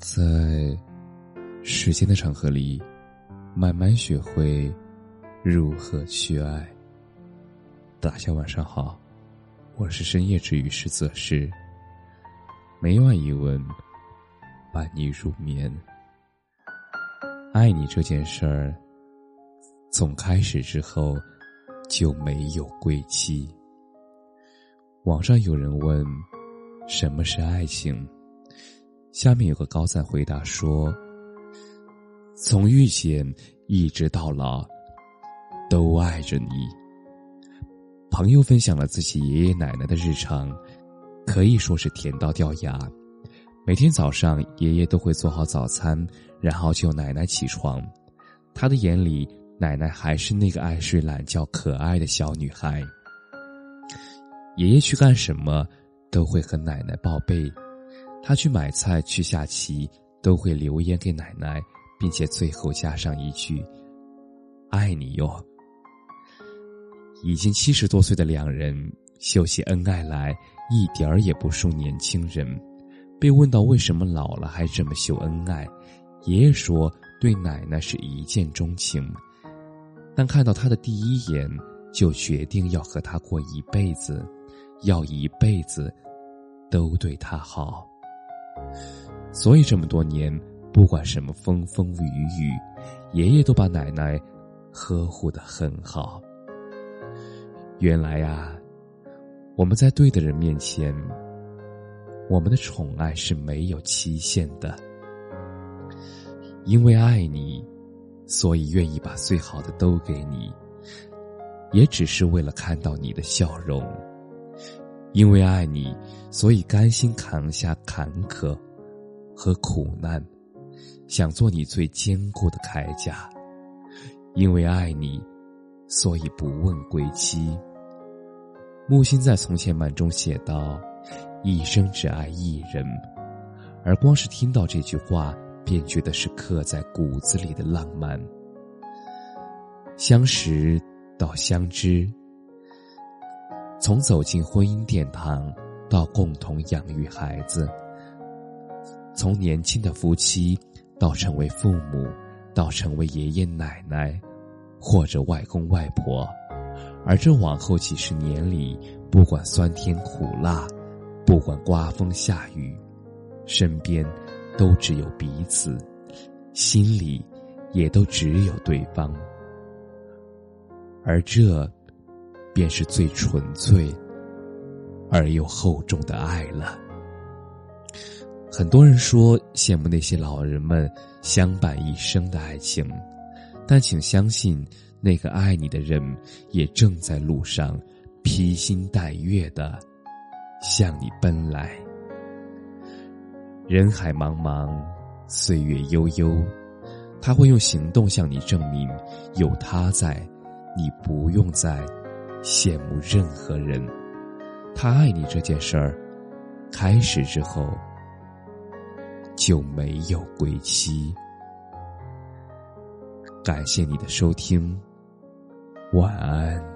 在时间的长河里，慢慢学会如何去爱。大家晚上好，我是深夜治愈师泽师。每晚一问，伴你入眠。爱你这件事儿，从开始之后就没有归期。网上有人问，什么是爱情？下面有个高赞回答说：“从遇见一直到老，都爱着你。”朋友分享了自己爷爷奶奶的日常，可以说是甜到掉牙。每天早上，爷爷都会做好早餐，然后叫奶奶起床。他的眼里，奶奶还是那个爱睡懒觉、可爱的小女孩。爷爷去干什么，都会和奶奶报备。他去买菜、去下棋，都会留言给奶奶，并且最后加上一句：“爱你哟。”已经七十多岁的两人秀起恩爱来，一点儿也不输年轻人。被问到为什么老了还这么秀恩爱，爷爷说：“对奶奶是一见钟情，但看到她的第一眼，就决定要和她过一辈子，要一辈子都对她好。”所以这么多年，不管什么风风雨雨，爷爷都把奶奶呵护的很好。原来呀，我们在对的人面前，我们的宠爱是没有期限的。因为爱你，所以愿意把最好的都给你，也只是为了看到你的笑容。因为爱你，所以甘心扛下坎坷和苦难，想做你最坚固的铠甲。因为爱你，所以不问归期。木心在《从前慢》中写道：“一生只爱一人。”而光是听到这句话，便觉得是刻在骨子里的浪漫。相识到相知。从走进婚姻殿堂，到共同养育孩子；从年轻的夫妻，到成为父母，到成为爷爷奶奶，或者外公外婆。而这往后几十年里，不管酸甜苦辣，不管刮风下雨，身边都只有彼此，心里也都只有对方。而这。便是最纯粹而又厚重的爱了。很多人说羡慕那些老人们相伴一生的爱情，但请相信，那个爱你的人也正在路上，披星戴月的向你奔来。人海茫茫，岁月悠悠，他会用行动向你证明，有他在，你不用再。羡慕任何人，他爱你这件事儿，开始之后就没有归期。感谢你的收听，晚安。